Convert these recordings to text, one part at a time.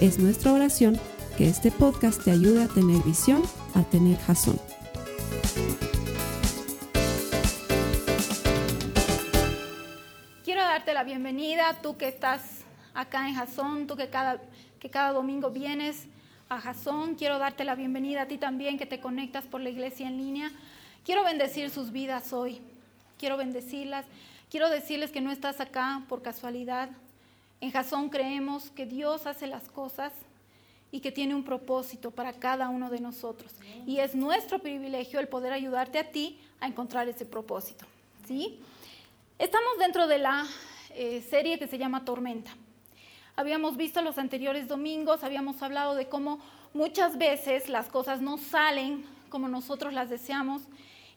Es nuestra oración que este podcast te ayude a tener visión, a tener jazón. Quiero darte la bienvenida, tú que estás acá en Jazón, tú que cada, que cada domingo vienes a Jazón. Quiero darte la bienvenida a ti también que te conectas por la iglesia en línea. Quiero bendecir sus vidas hoy. Quiero bendecirlas. Quiero decirles que no estás acá por casualidad. En Jazón creemos que Dios hace las cosas y que tiene un propósito para cada uno de nosotros. Y es nuestro privilegio el poder ayudarte a ti a encontrar ese propósito. ¿sí? Estamos dentro de la eh, serie que se llama Tormenta. Habíamos visto los anteriores domingos, habíamos hablado de cómo muchas veces las cosas no salen como nosotros las deseamos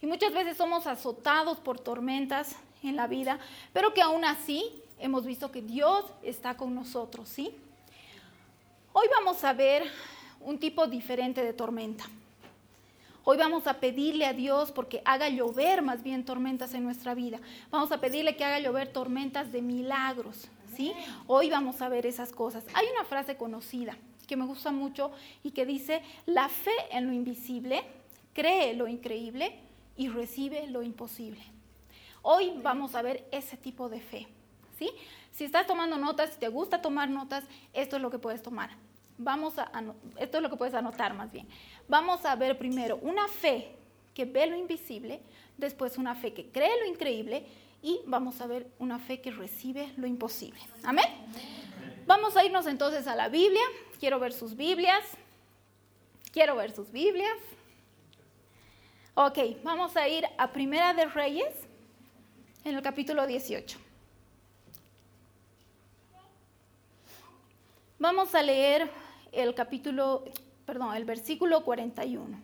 y muchas veces somos azotados por tormentas en la vida, pero que aún así hemos visto que Dios está con nosotros, ¿sí? Hoy vamos a ver un tipo diferente de tormenta. Hoy vamos a pedirle a Dios porque haga llover más bien tormentas en nuestra vida. Vamos a pedirle que haga llover tormentas de milagros, ¿sí? Hoy vamos a ver esas cosas. Hay una frase conocida que me gusta mucho y que dice, la fe en lo invisible, cree lo increíble y recibe lo imposible. Hoy vamos a ver ese tipo de fe, Si estás tomando notas, si te gusta tomar notas, esto es lo que puedes tomar. Vamos a, esto es lo que puedes anotar más bien. Vamos a ver primero una fe que ve lo invisible, después una fe que cree lo increíble y vamos a ver una fe que recibe lo imposible. Amén. Vamos a irnos entonces a la Biblia. Quiero ver sus Biblias. Quiero ver sus Biblias. Ok, vamos a ir a Primera de Reyes en el capítulo 18. Vamos a leer el capítulo, perdón, el versículo 41.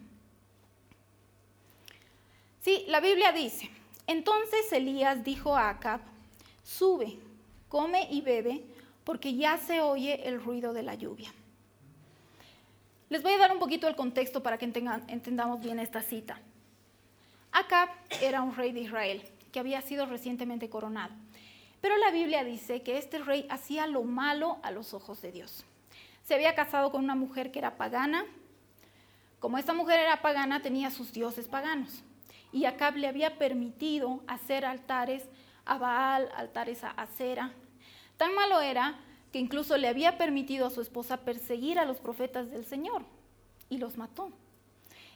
Sí, la Biblia dice, entonces Elías dijo a Acab, sube, come y bebe, porque ya se oye el ruido de la lluvia. Les voy a dar un poquito el contexto para que entendamos bien esta cita. Acab era un rey de Israel que había sido recientemente coronado. Pero la Biblia dice que este rey hacía lo malo a los ojos de Dios. Se había casado con una mujer que era pagana. Como esta mujer era pagana, tenía sus dioses paganos. Y Acab le había permitido hacer altares a Baal, altares a Acera. Tan malo era que incluso le había permitido a su esposa perseguir a los profetas del Señor y los mató.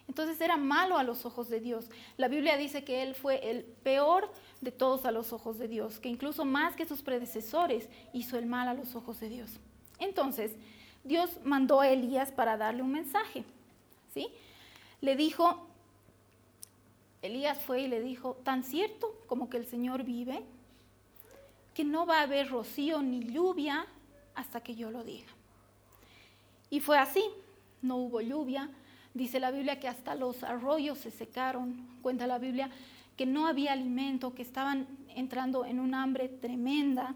Entonces era malo a los ojos de Dios. La Biblia dice que él fue el peor de todos a los ojos de Dios, que incluso más que sus predecesores hizo el mal a los ojos de Dios. Entonces, Dios mandó a Elías para darle un mensaje. ¿sí? Le dijo, Elías fue y le dijo, tan cierto como que el Señor vive, que no va a haber rocío ni lluvia hasta que yo lo diga. Y fue así, no hubo lluvia, Dice la Biblia que hasta los arroyos se secaron. Cuenta la Biblia que no había alimento, que estaban entrando en un hambre tremenda.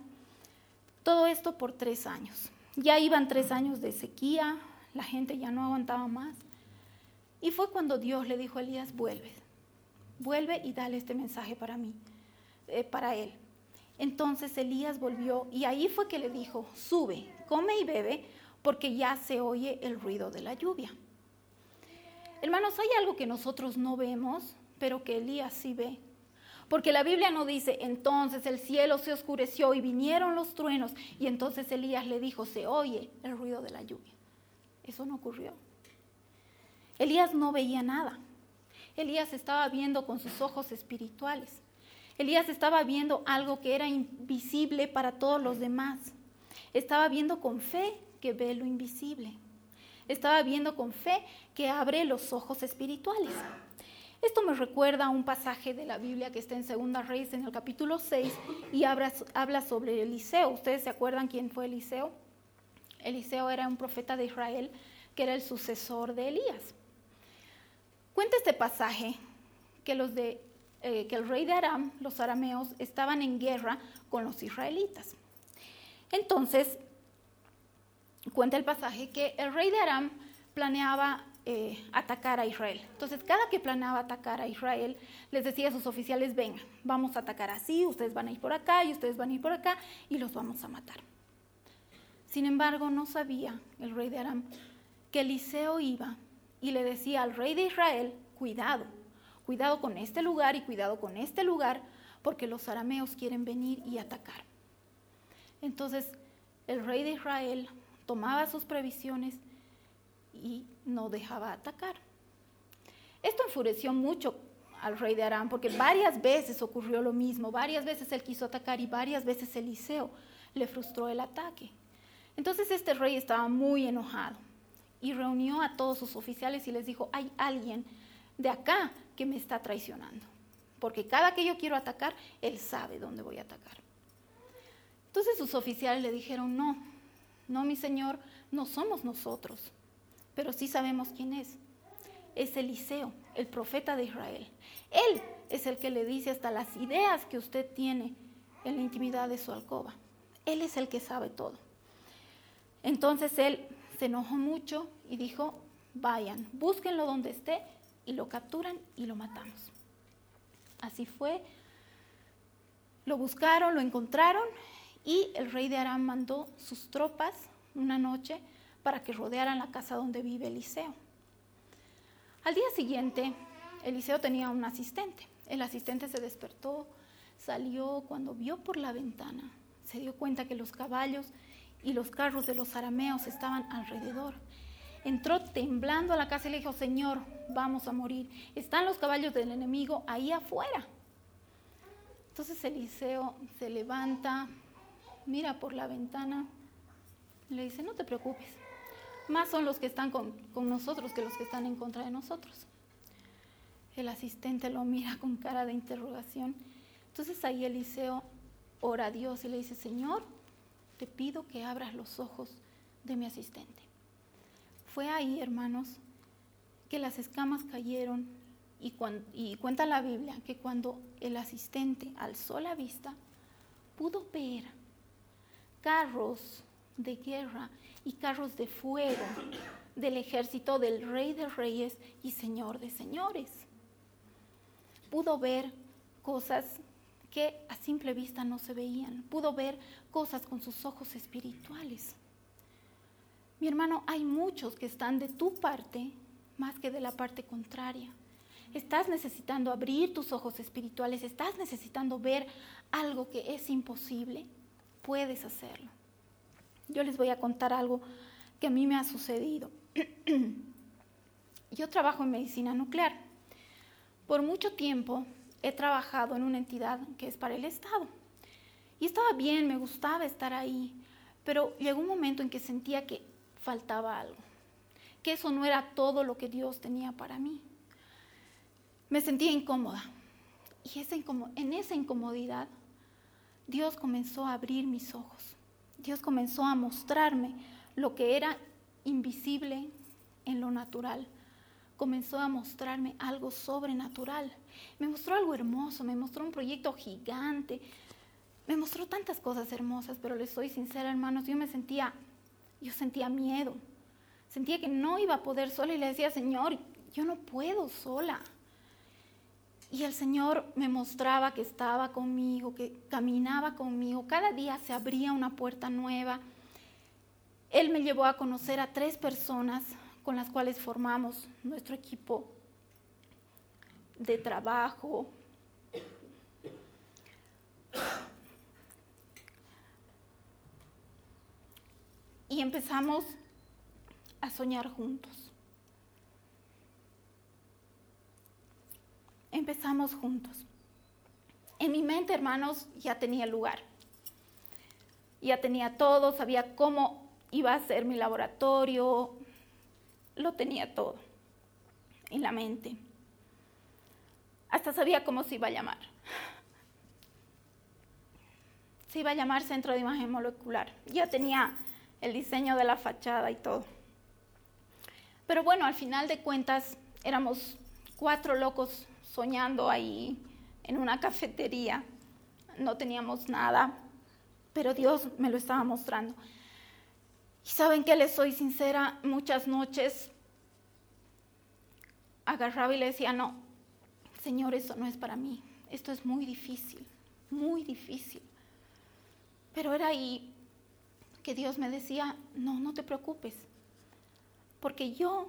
Todo esto por tres años. Ya iban tres años de sequía, la gente ya no aguantaba más. Y fue cuando Dios le dijo a Elías, vuelve, vuelve y dale este mensaje para mí, eh, para él. Entonces Elías volvió y ahí fue que le dijo, sube, come y bebe, porque ya se oye el ruido de la lluvia. Hermanos, hay algo que nosotros no vemos, pero que Elías sí ve. Porque la Biblia no dice, entonces el cielo se oscureció y vinieron los truenos, y entonces Elías le dijo, se oye el ruido de la lluvia. Eso no ocurrió. Elías no veía nada. Elías estaba viendo con sus ojos espirituales. Elías estaba viendo algo que era invisible para todos los demás. Estaba viendo con fe que ve lo invisible estaba viendo con fe que abre los ojos espirituales. Esto me recuerda a un pasaje de la Biblia que está en Segunda Reyes en el capítulo 6 y habla, habla sobre Eliseo. ¿Ustedes se acuerdan quién fue Eliseo? Eliseo era un profeta de Israel que era el sucesor de Elías. Cuenta este pasaje que, los de, eh, que el rey de Aram, los arameos, estaban en guerra con los israelitas. Entonces, cuenta el pasaje que el rey de Aram planeaba eh, atacar a Israel. Entonces, cada que planeaba atacar a Israel, les decía a sus oficiales, venga, vamos a atacar así, ustedes van a ir por acá y ustedes van a ir por acá y los vamos a matar. Sin embargo, no sabía el rey de Aram que Eliseo iba y le decía al rey de Israel, cuidado, cuidado con este lugar y cuidado con este lugar, porque los arameos quieren venir y atacar. Entonces, el rey de Israel tomaba sus previsiones y no dejaba atacar. Esto enfureció mucho al rey de Aram, porque varias veces ocurrió lo mismo, varias veces él quiso atacar y varias veces Eliseo le frustró el ataque. Entonces este rey estaba muy enojado y reunió a todos sus oficiales y les dijo, hay alguien de acá que me está traicionando, porque cada que yo quiero atacar, él sabe dónde voy a atacar. Entonces sus oficiales le dijeron, no, no, mi señor, no somos nosotros pero sí sabemos quién es. Es Eliseo, el profeta de Israel. Él es el que le dice hasta las ideas que usted tiene en la intimidad de su alcoba. Él es el que sabe todo. Entonces él se enojó mucho y dijo, vayan, búsquenlo donde esté y lo capturan y lo matamos. Así fue. Lo buscaron, lo encontraron y el rey de Aram mandó sus tropas una noche para que rodearan la casa donde vive Eliseo. Al día siguiente, Eliseo tenía un asistente. El asistente se despertó, salió cuando vio por la ventana, se dio cuenta que los caballos y los carros de los arameos estaban alrededor. Entró temblando a la casa y le dijo, Señor, vamos a morir. Están los caballos del enemigo ahí afuera. Entonces Eliseo se levanta, mira por la ventana, le dice, no te preocupes, más son los que están con, nosotros que los que están en contra de nosotros. El asistente lo mira con cara de interrogación. Entonces ahí Eliseo ora a Dios y le dice, Señor, te pido que abras los ojos de mi asistente. Fue ahí, hermanos, que las escamas cayeron y, y, cuenta la Biblia que cuando el asistente alzó la vista, pudo ver carros de guerra y carros de fuego del ejército del rey de reyes y señor de señores. Pudo ver cosas que a simple vista no se veían. Pudo ver cosas con sus ojos espirituales. Mi hermano, hay muchos que están de tu parte más que de la parte contraria. Estás necesitando abrir tus ojos espirituales, estás necesitando ver algo que es imposible. Puedes hacerlo. Yo les voy a contar algo que a mí me ha sucedido. Yo trabajo en medicina nuclear. Por mucho tiempo he trabajado en una entidad que es para el Estado. Y estaba bien, me gustaba estar ahí, pero llegó un momento en que sentía que faltaba algo, que eso no era todo lo que Dios tenía para mí. Me sentía incómoda. Y en esa incomodidad, Dios comenzó a abrir mis ojos. Dios comenzó a mostrarme lo que era invisible en lo natural. Comenzó a mostrarme algo sobrenatural. Me mostró algo hermoso, me mostró un proyecto gigante. Me mostró tantas cosas hermosas, pero les soy sincera, hermanos, yo me sentía, yo sentía miedo. Sentía que no iba a poder sola y le decía, Señor, yo no puedo sola. Y el Señor me mostraba que estaba conmigo, que caminaba conmigo. Cada día se abría una puerta nueva. Él me llevó a conocer a tres personas con las cuales formamos nuestro equipo de trabajo. Y empezamos a soñar juntos. Empezamos juntos. En mi mente, hermanos, ya tenía lugar. Ya tenía todo, sabía cómo iba a ser mi laboratorio, lo tenía todo en la mente. Hasta sabía cómo se iba a llamar. Se iba a llamar Centro de Imagen Molecular. Ya tenía el diseño de la fachada y todo. Pero bueno, al final de cuentas éramos cuatro locos soñando ahí en una cafetería. No teníamos nada, pero Dios me lo estaba mostrando. Y saben que les soy sincera, muchas noches agarraba y le decía, no, Señor, eso no es para mí, esto es muy difícil, muy difícil. Pero era ahí que Dios me decía, no, no te preocupes, porque yo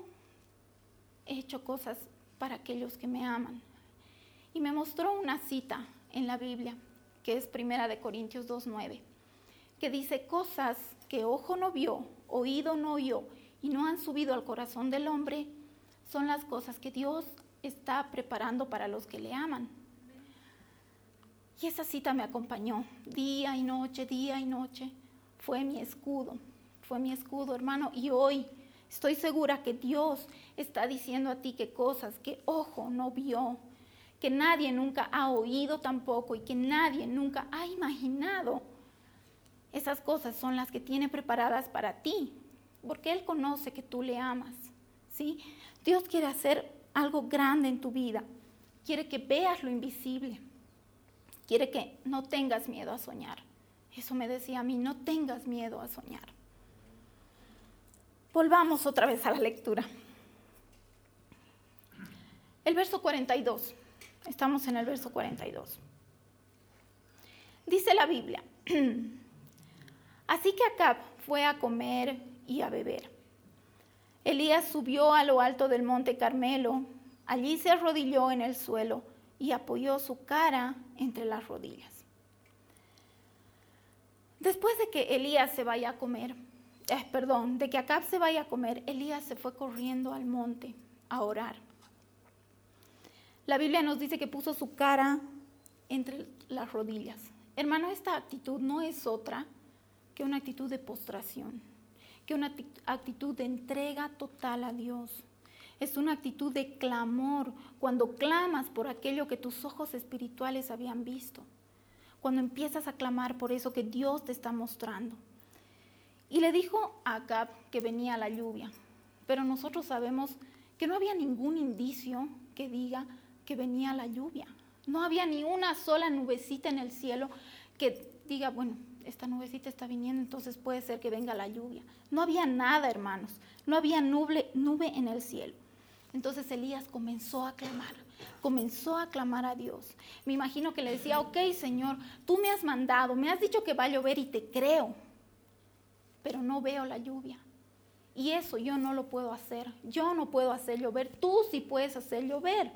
he hecho cosas para aquellos que me aman. Y me mostró una cita en la Biblia, que es Primera de Corintios 2.9, que dice cosas que ojo no vio, oído no oyó y no han subido al corazón del hombre, son las cosas que Dios está preparando para los que le aman. Y esa cita me acompañó día y noche, día y noche. Fue mi escudo, fue mi escudo, hermano. Y hoy estoy segura que Dios está diciendo a ti que cosas que ojo no vio, que nadie nunca ha oído tampoco y que nadie nunca ha imaginado. Esas cosas son las que tiene preparadas para ti, porque Él conoce que tú le amas. ¿sí? Dios quiere hacer algo grande en tu vida. Quiere que veas lo invisible. Quiere que no tengas miedo a soñar. Eso me decía a mí, no tengas miedo a soñar. Volvamos otra vez a la lectura. El verso 42. Estamos en el verso 42. Dice la Biblia. Así que Acab fue a comer y a beber. Elías subió a lo alto del monte Carmelo, allí se arrodilló en el suelo y apoyó su cara entre las rodillas. Después de que Elías se vaya a comer, eh, perdón, de que Acab se vaya a comer, Elías se fue corriendo al monte a orar. La Biblia nos dice que puso su cara entre las rodillas. Hermano, esta actitud no es otra que una actitud de postración que una actitud de entrega total a Dios. Es una actitud de clamor cuando clamas por aquello que tus ojos espirituales habían visto. Cuando empiezas a clamar por eso que Dios te está mostrando. Y le dijo a Acab que venía la lluvia, pero nosotros sabemos que no había ningún indicio que diga que venía la lluvia. No había ni una sola nubecita en el cielo que diga, bueno, esta nubecita está viniendo, entonces puede ser que venga la lluvia. No había nada, hermanos, no había nube, nube en el cielo. Entonces Elías comenzó a clamar, comenzó a clamar a Dios. Me imagino que le decía, ok Señor, tú me has mandado, me has dicho que va a llover y te creo, pero no veo la lluvia. Y eso yo no lo puedo hacer, yo no puedo hacer llover, tú sí puedes hacer llover.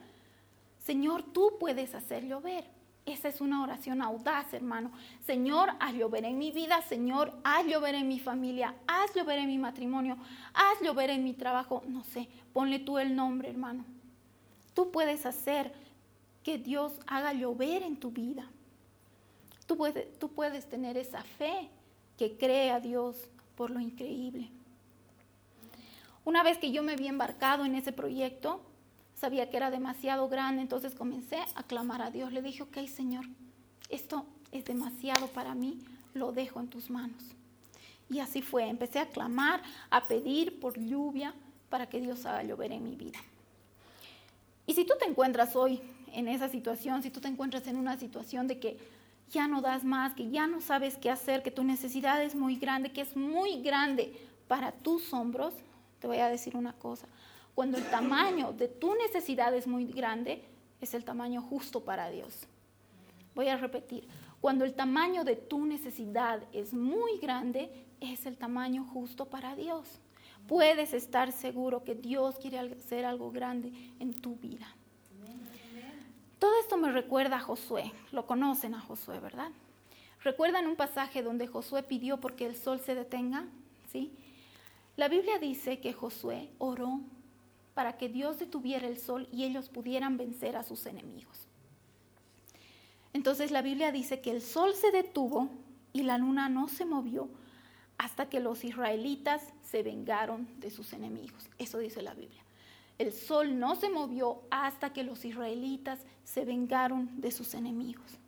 Señor, tú puedes hacer llover. Esa es una oración audaz, hermano. Señor, haz llover en mi vida, Señor, haz llover en mi familia, haz llover en mi matrimonio, haz llover en mi trabajo. No sé, ponle tú el nombre, hermano. Tú puedes hacer que Dios haga llover en tu vida. Tú puedes, tener esa fe que cree a Dios por lo increíble. Una vez que yo me había embarcado en ese proyecto, sabía que era demasiado grande, entonces comencé a clamar a Dios. Le dije, ok Señor, esto es demasiado para mí, lo dejo en tus manos. Y así fue, empecé a clamar, a pedir por lluvia para que Dios haga llover en mi vida. Y si tú te encuentras hoy en esa situación, si tú te encuentras en una situación de que ya no das más, que ya no sabes qué hacer, que tu necesidad es muy grande, que es muy grande para tus hombros, te voy a decir una cosa, cuando el tamaño de tu necesidad es muy grande, es el tamaño justo para Dios. Voy a repetir, cuando el tamaño de tu necesidad es muy grande, es el tamaño justo para Dios. Puedes estar seguro que Dios quiere hacer algo grande en tu vida. Todo esto me recuerda a Josué. Lo conocen a Josué, ¿verdad? ¿Recuerdan un pasaje donde Josué pidió porque el sol se detenga? ¿Sí? La Biblia dice que Josué oró para que Dios detuviera el sol y ellos pudieran vencer a sus enemigos. Entonces la Biblia dice que el sol se detuvo y la luna no se movió hasta que los israelitas se vengaron de sus enemigos. Eso dice la Biblia. El sol no se movió hasta que los israelitas se vengaron de sus enemigos.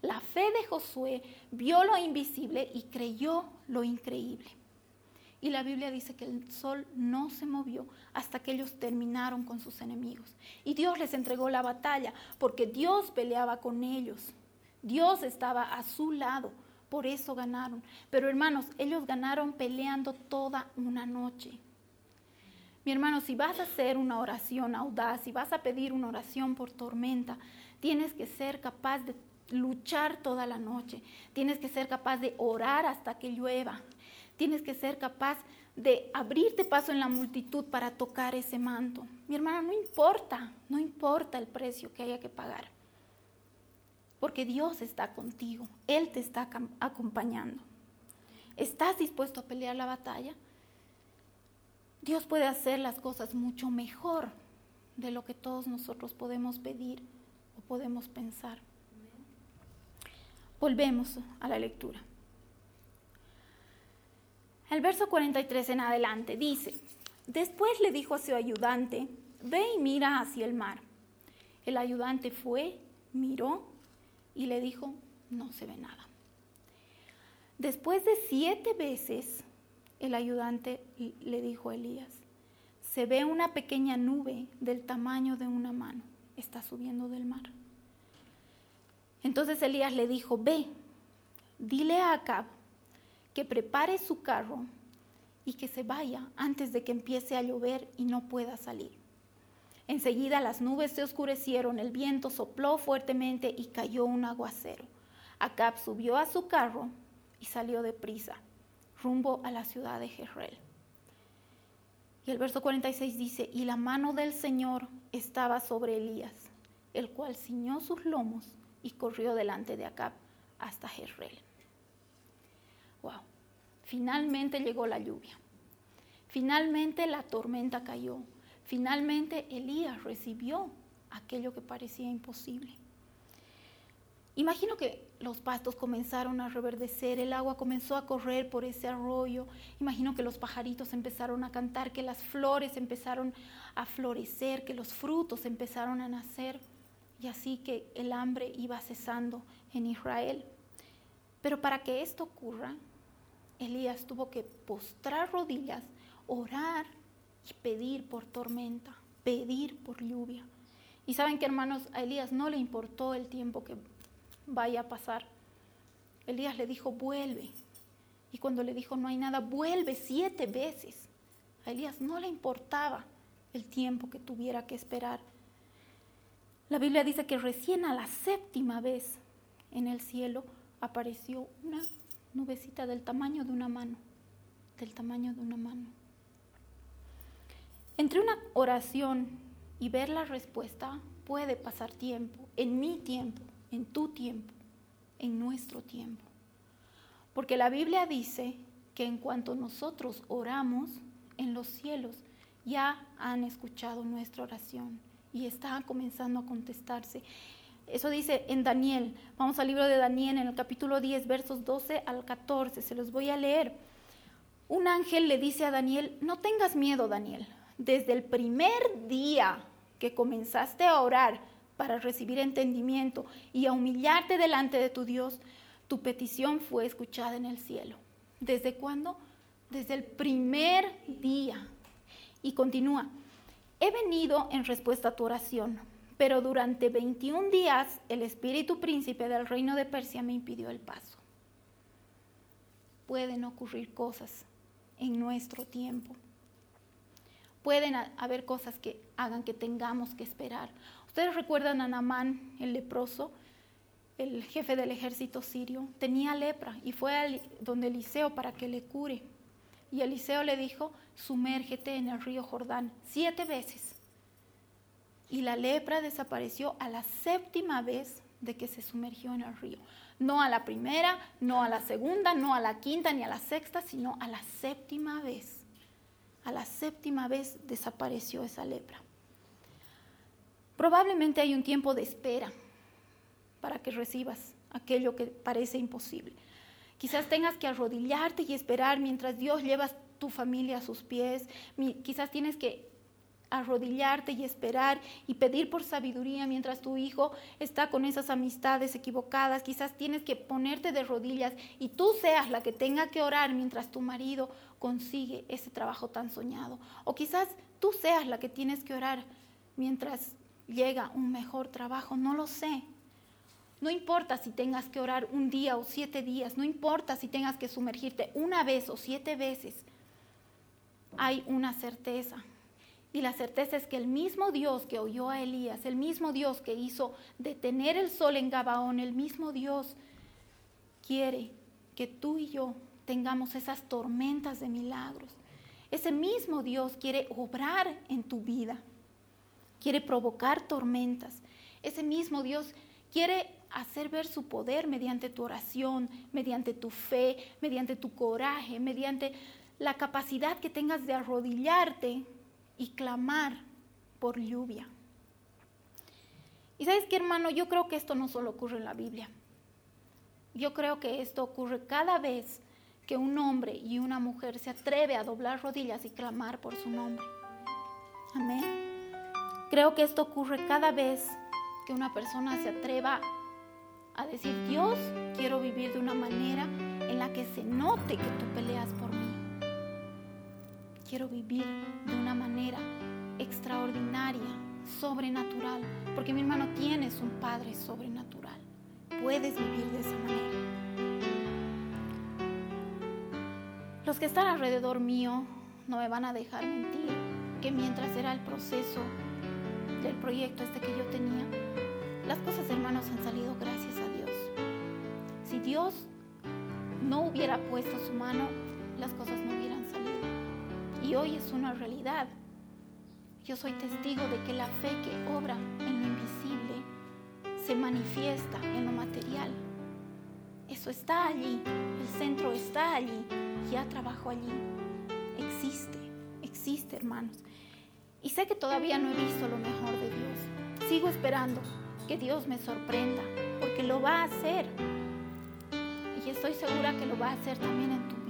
La fe de Josué vio lo invisible y creyó lo increíble. Y la Biblia dice que el sol no se movió hasta que ellos terminaron con sus enemigos. Y Dios les entregó la batalla porque Dios peleaba con ellos. Dios estaba a su lado. Por eso ganaron. Pero hermanos, ellos ganaron peleando toda una noche. Mi hermano, si vas a hacer una oración audaz, si vas a pedir una oración por tormenta, tienes que ser capaz de luchar toda la noche. Tienes que ser capaz de orar hasta que llueva. Tienes que ser capaz de abrirte paso en la multitud para tocar ese manto. Mi hermana, no importa, no importa el precio que haya que pagar. Porque Dios está contigo, Él te está acompañando. ¿Estás dispuesto a pelear la batalla? Dios puede hacer las cosas mucho mejor de lo que todos nosotros podemos pedir o podemos pensar. Volvemos a la lectura. El verso 43 en adelante dice, después le dijo a su ayudante, ve y mira hacia el mar. El ayudante fue, miró y le dijo, no se ve nada. Después de siete veces, el ayudante le dijo a Elías, se ve una pequeña nube del tamaño de una mano, está subiendo del mar. Entonces Elías le dijo, ve, dile a que prepare su carro y que se vaya antes de que empiece a llover y no pueda salir. Enseguida las nubes se oscurecieron, el viento sopló fuertemente y cayó un aguacero. Acab subió a su carro y salió deprisa, rumbo a la ciudad de Jezreel. Y el verso 46 dice, y la mano del Señor estaba sobre Elías, el cual ciñó sus lomos y corrió delante de Acab hasta Jezreel. Finalmente llegó la lluvia. Finalmente la tormenta cayó. Finalmente Elías recibió aquello que parecía imposible. Imagino que los pastos comenzaron a reverdecer, el agua comenzó a correr por ese arroyo. Imagino que los pajaritos empezaron a cantar, que las flores empezaron a florecer, que los frutos empezaron a nacer. Y así que el hambre iba cesando en Israel. Pero para que esto ocurra, Elías tuvo que postrar rodillas, orar y pedir por tormenta, pedir por lluvia. Y saben que hermanos, a Elías no le importó el tiempo que vaya a pasar. Elías le dijo, vuelve. Y cuando le dijo, no hay nada, vuelve siete veces. A Elías no le importaba el tiempo que tuviera que esperar. La Biblia dice que recién a la séptima vez en el cielo apareció una nubecita del tamaño de una mano, del tamaño de una mano. Entre una oración y ver la respuesta puede pasar tiempo, en mi tiempo, en tu tiempo, en nuestro tiempo. Porque la Biblia dice que en cuanto nosotros oramos en los cielos, ya han escuchado nuestra oración y está comenzando a contestarse. Eso dice en Daniel. Vamos al libro de Daniel en el capítulo 10, versos 12 al 14. Se los voy a leer. Un ángel le dice a Daniel, no tengas miedo, Daniel. Desde el primer día que comenzaste a orar para recibir entendimiento y a humillarte delante de tu Dios, tu petición fue escuchada en el cielo. ¿Desde cuándo? Desde el primer día. Y continúa, he venido en respuesta a tu oración pero durante 21 días el espíritu príncipe del reino de Persia me impidió el paso. Pueden ocurrir cosas en nuestro tiempo. Pueden haber cosas que hagan que tengamos que esperar. Ustedes recuerdan a Namán, el leproso, el jefe del ejército sirio, tenía lepra y fue donde Eliseo para que le cure. Y Eliseo le dijo, sumérgete en el río Jordán siete veces y la lepra desapareció a la séptima vez de que se sumergió en el río. No a la primera, no a la segunda, no a la quinta ni a la sexta, sino a la séptima vez. A la séptima vez desapareció esa lepra. Probablemente hay un tiempo de espera para que recibas aquello que parece imposible. Quizás tengas que arrodillarte y esperar mientras Dios lleva tu familia a sus pies. Quizás tienes que arrodillarte y esperar y pedir por sabiduría mientras tu hijo está con esas amistades equivocadas. Quizás tienes que ponerte de rodillas y tú seas la que tenga que orar mientras tu marido consigue ese trabajo tan soñado. O quizás tú seas la que tienes que orar mientras llega un mejor trabajo. No lo sé. No importa si tengas que orar un día o siete días, no importa si tengas que sumergirte una vez o siete veces, hay una certeza y la certeza es que el mismo Dios que oyó a Elías, el mismo Dios que hizo detener el sol en Gabaón, el mismo Dios quiere que tú y yo tengamos esas tormentas de milagros. Ese mismo Dios quiere obrar en tu vida, quiere provocar tormentas. Ese mismo Dios quiere hacer ver su poder mediante tu oración, mediante tu fe, mediante tu coraje, mediante la capacidad que tengas de arrodillarte y clamar por lluvia. Y sabes qué, hermano, yo creo que esto no solo ocurre en la Biblia. Yo creo que esto ocurre cada vez que un hombre y una mujer se atreve a doblar rodillas y clamar por su nombre. Amén. Creo que esto ocurre cada vez que una persona se atreva a decir, Dios, quiero vivir de una manera en la que se note que tú peleas por mí quiero vivir de una manera extraordinaria, sobrenatural, porque mi hermano tienes un Padre sobrenatural. Puedes vivir de esa manera. Los que están alrededor mío no me van a dejar mentir que mientras era el proceso del proyecto este que yo tenía, las cosas hermanos han salido gracias a Dios. Si Dios no hubiera puesto su mano, las cosas no hubieran y hoy es una realidad. Yo soy testigo de que la fe que obra en lo invisible se manifiesta en lo material. Eso está allí, el centro está allí, ya trabajo allí. Existe, existe hermanos. Y sé que todavía no he visto lo mejor de Dios. Sigo esperando que Dios me sorprenda, porque lo va a hacer. Y estoy segura que lo va a hacer también en tu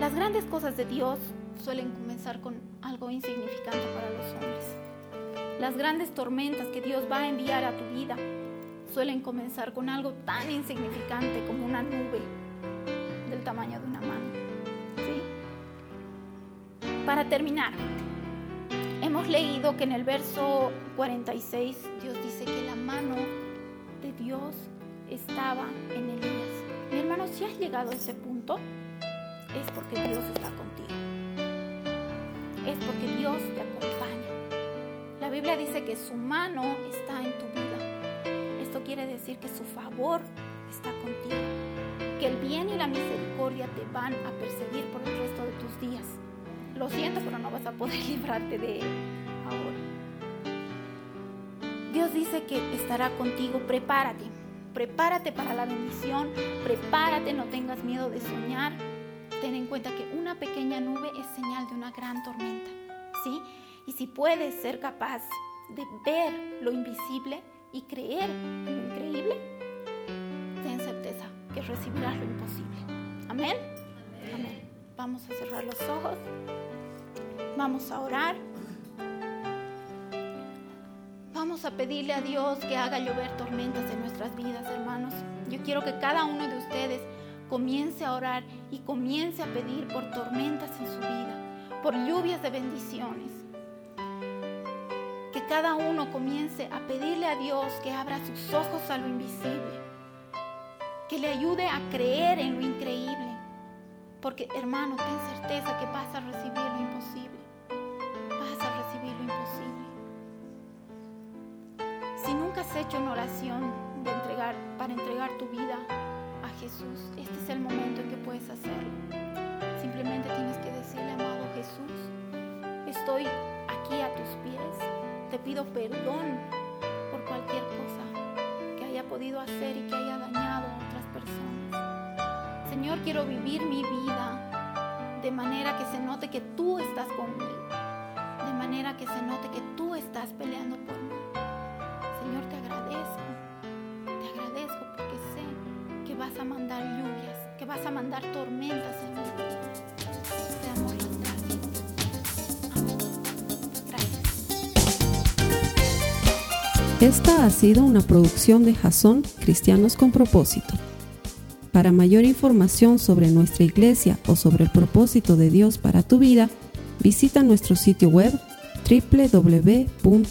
las grandes cosas de Dios suelen comenzar con algo insignificante para los hombres. Las grandes tormentas que Dios va a enviar a tu vida suelen comenzar con algo tan insignificante como una nube del tamaño de una mano. Para terminar, hemos leído que en el verso 46 Dios dice que la mano de Dios estaba en Elías. Mi hermano, si has llegado a ese punto, es porque Dios está contigo. Es porque Dios te acompaña. La Biblia dice que su mano está en tu vida. Esto quiere decir que su favor está contigo. Que el bien y la misericordia te van a perseguir por el resto de tus días. Lo siento, pero no vas a poder librarte de él ahora. Dios dice que estará contigo. Prepárate. Prepárate para la bendición. Prepárate, no tengas miedo de soñar ten en cuenta que una pequeña nube es señal de una gran tormenta, ¿sí? Y si puedes ser capaz de ver lo invisible y creer en lo increíble, ten certeza que recibirás lo imposible. Amén. Amén. Vamos a cerrar los ojos. Vamos a orar. Vamos a pedirle a Dios que haga llover tormentas en nuestras vidas, hermanos. Yo quiero que cada uno de ustedes comience a orar y comience a pedir por tormentas en su vida, por lluvias de bendiciones. Que cada uno comience a pedirle a Dios que abra sus ojos a lo invisible, que le ayude a creer en lo increíble. Porque hermano, ten certeza que vas a recibir lo imposible. Vas a recibir lo imposible. Si nunca has hecho una oración de entregar, para entregar tu vida Jesús, este es el momento en que puedes hacerlo. Simplemente tienes que decirle, amado Jesús, estoy aquí a tus pies. Te pido perdón por cualquier cosa que haya podido hacer y que haya dañado a otras personas. Señor, quiero vivir mi vida de manera que se note que tú estás conmigo. De manera que se note que tú estás peleando por a mandar lluvias, que vas a mandar tormentas, Señor. Te Esta ha sido una producción de Jason Cristianos con Propósito. Para mayor información sobre nuestra iglesia o sobre el propósito de Dios para tu vida, visita nuestro sitio web www.jason.info.